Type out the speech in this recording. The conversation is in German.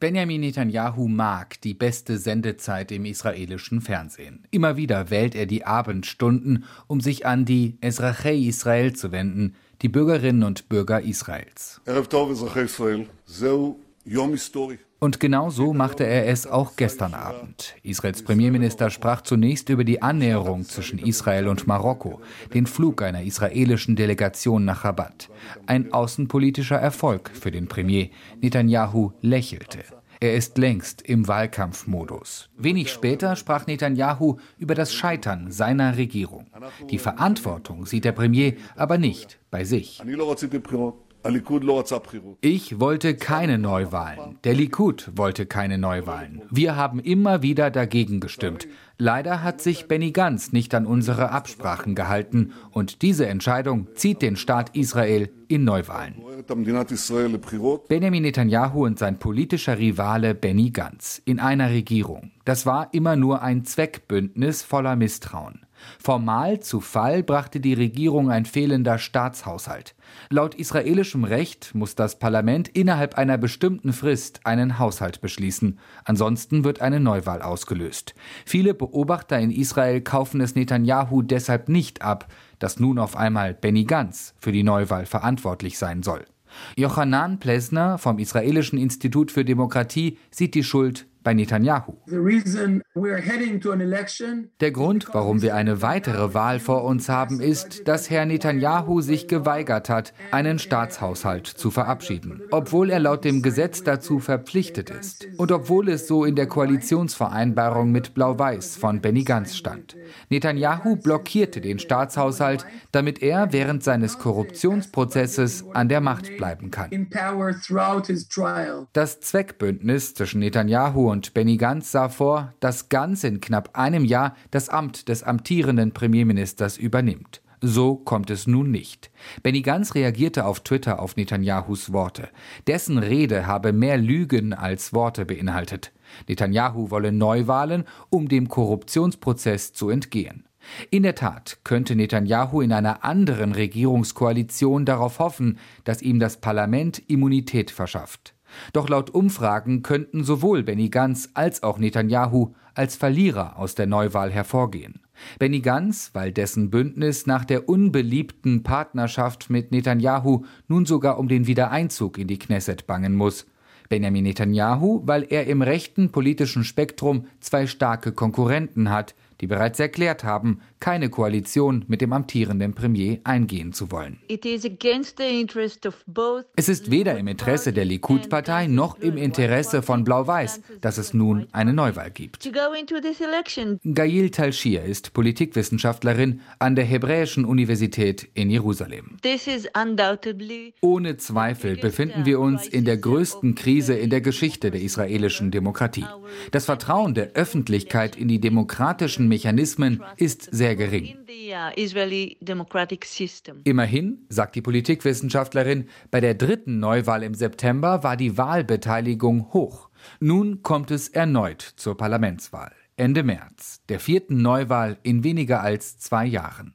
Benjamin Netanyahu mag die beste Sendezeit im israelischen Fernsehen. Immer wieder wählt er die Abendstunden, um sich an die Ezrachei Israel zu wenden, die Bürgerinnen und Bürger Israels. Und genau so machte er es auch gestern Abend. Israels Premierminister sprach zunächst über die Annäherung zwischen Israel und Marokko, den Flug einer israelischen Delegation nach Rabat. Ein außenpolitischer Erfolg für den Premier. Netanyahu lächelte. Er ist längst im Wahlkampfmodus. Wenig später sprach Netanyahu über das Scheitern seiner Regierung. Die Verantwortung sieht der Premier aber nicht bei sich. Ich wollte keine Neuwahlen. Der Likud wollte keine Neuwahlen. Wir haben immer wieder dagegen gestimmt. Leider hat sich Benny Gantz nicht an unsere Absprachen gehalten und diese Entscheidung zieht den Staat Israel in Neuwahlen. Benjamin Netanyahu und sein politischer Rivale Benny Gantz in einer Regierung. Das war immer nur ein Zweckbündnis voller Misstrauen. Formal zu Fall brachte die Regierung ein fehlender Staatshaushalt. Laut israelischem Recht muss das Parlament innerhalb einer bestimmten Frist einen Haushalt beschließen. Ansonsten wird eine Neuwahl ausgelöst. Viele Beobachter in Israel kaufen es Netanyahu deshalb nicht ab, dass nun auf einmal Benny Gantz für die Neuwahl verantwortlich sein soll. Jochanan Plesner vom Israelischen Institut für Demokratie sieht die Schuld bei Netanyahu. Der Grund, warum wir eine weitere Wahl vor uns haben, ist, dass Herr Netanyahu sich geweigert hat, einen Staatshaushalt zu verabschieden, obwohl er laut dem Gesetz dazu verpflichtet ist und obwohl es so in der Koalitionsvereinbarung mit Blau-Weiß von Benny Gantz stand. Netanyahu blockierte den Staatshaushalt, damit er während seines Korruptionsprozesses an der Macht bleiben kann. Das Zweckbündnis zwischen Netanyahu und Benny Gantz sah vor, dass Gantz in knapp einem Jahr das Amt des amtierenden Premierministers übernimmt. So kommt es nun nicht. Benny Gantz reagierte auf Twitter auf Netanyahus Worte. Dessen Rede habe mehr Lügen als Worte beinhaltet. Netanyahu wolle Neuwahlen, um dem Korruptionsprozess zu entgehen. In der Tat könnte Netanyahu in einer anderen Regierungskoalition darauf hoffen, dass ihm das Parlament Immunität verschafft. Doch laut Umfragen könnten sowohl Benny Gantz als auch Netanyahu als Verlierer aus der Neuwahl hervorgehen. Benny Gantz, weil dessen Bündnis nach der unbeliebten Partnerschaft mit Netanyahu nun sogar um den Wiedereinzug in die Knesset bangen muss. Benjamin Netanyahu, weil er im rechten politischen Spektrum zwei starke Konkurrenten hat, die bereits erklärt haben, keine Koalition mit dem amtierenden Premier eingehen zu wollen. Es ist weder im Interesse der Likud-Partei noch im Interesse von Blau-Weiß, dass es nun eine Neuwahl gibt. Gail Talshir ist Politikwissenschaftlerin an der Hebräischen Universität in Jerusalem. Ohne Zweifel befinden wir uns in der größten Krise in der Geschichte der israelischen Demokratie. Das Vertrauen der Öffentlichkeit in die demokratischen Mechanismen ist sehr gering. Immerhin, sagt die Politikwissenschaftlerin, bei der dritten Neuwahl im September war die Wahlbeteiligung hoch. Nun kommt es erneut zur Parlamentswahl. Ende März, der vierten Neuwahl in weniger als zwei Jahren.